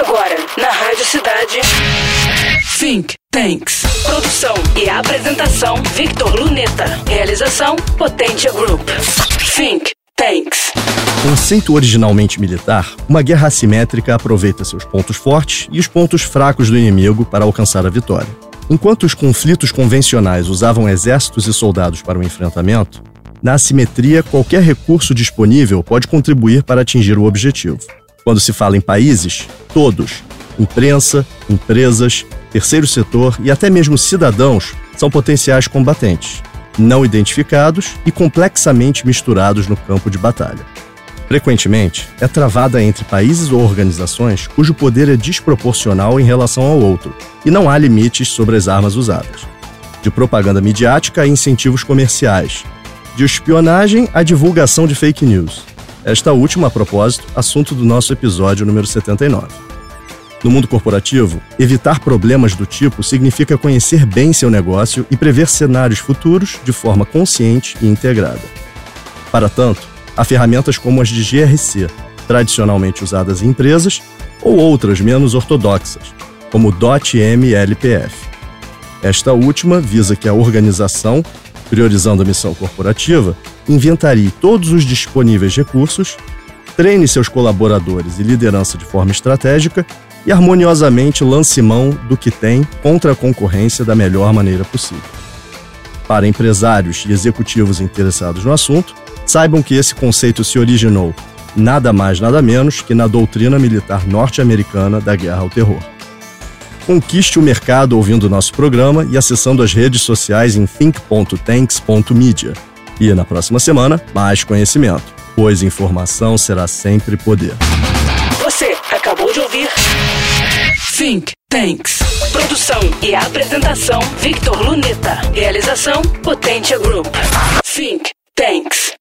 Agora, na Rádio Cidade. Think Tanks. Produção e apresentação: Victor Luneta. Realização: Potência Group. Think Tanks. Conceito originalmente militar, uma guerra assimétrica aproveita seus pontos fortes e os pontos fracos do inimigo para alcançar a vitória. Enquanto os conflitos convencionais usavam exércitos e soldados para o enfrentamento, na assimetria, qualquer recurso disponível pode contribuir para atingir o objetivo. Quando se fala em países, todos, imprensa, empresas, terceiro setor e até mesmo cidadãos, são potenciais combatentes, não identificados e complexamente misturados no campo de batalha. Frequentemente, é travada entre países ou organizações cujo poder é desproporcional em relação ao outro, e não há limites sobre as armas usadas. De propaganda midiática a incentivos comerciais, de espionagem à divulgação de fake news. Esta última, a propósito, assunto do nosso episódio número 79. No mundo corporativo, evitar problemas do tipo significa conhecer bem seu negócio e prever cenários futuros de forma consciente e integrada. Para tanto, há ferramentas como as de GRC, tradicionalmente usadas em empresas, ou outras menos ortodoxas, como o .mlpf. Esta última visa que a organização priorizando a missão corporativa, inventarie todos os disponíveis recursos, treine seus colaboradores e liderança de forma estratégica e harmoniosamente lance mão do que tem contra a concorrência da melhor maneira possível. Para empresários e executivos interessados no assunto, saibam que esse conceito se originou nada mais nada menos que na doutrina militar norte-americana da guerra ao terror. Conquiste o mercado ouvindo nosso programa e acessando as redes sociais em think.tanks.media. E na próxima semana, mais conhecimento, pois informação será sempre poder. Você acabou de ouvir Think Tanks. Produção e apresentação: Victor Luneta. Realização: Potência Group. Think Tanks.